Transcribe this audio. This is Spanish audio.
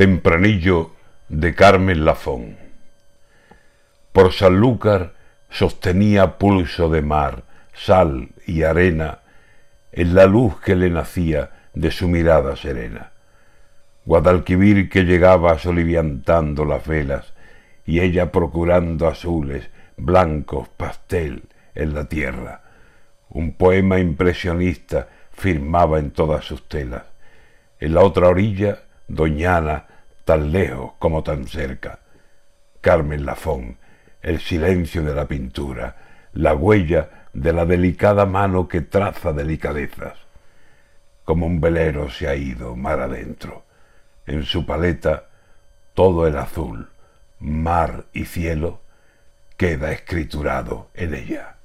Tempranillo de Carmen Lafón. Por Sanlúcar sostenía pulso de mar, sal y arena en la luz que le nacía de su mirada serena. Guadalquivir que llegaba soliviantando las velas y ella procurando azules, blancos, pastel en la tierra. Un poema impresionista firmaba en todas sus telas. En la otra orilla, Doñana, tan lejos como tan cerca. Carmen Lafón, el silencio de la pintura, la huella de la delicada mano que traza delicadezas. Como un velero se ha ido mar adentro. En su paleta todo el azul, mar y cielo queda escriturado en ella.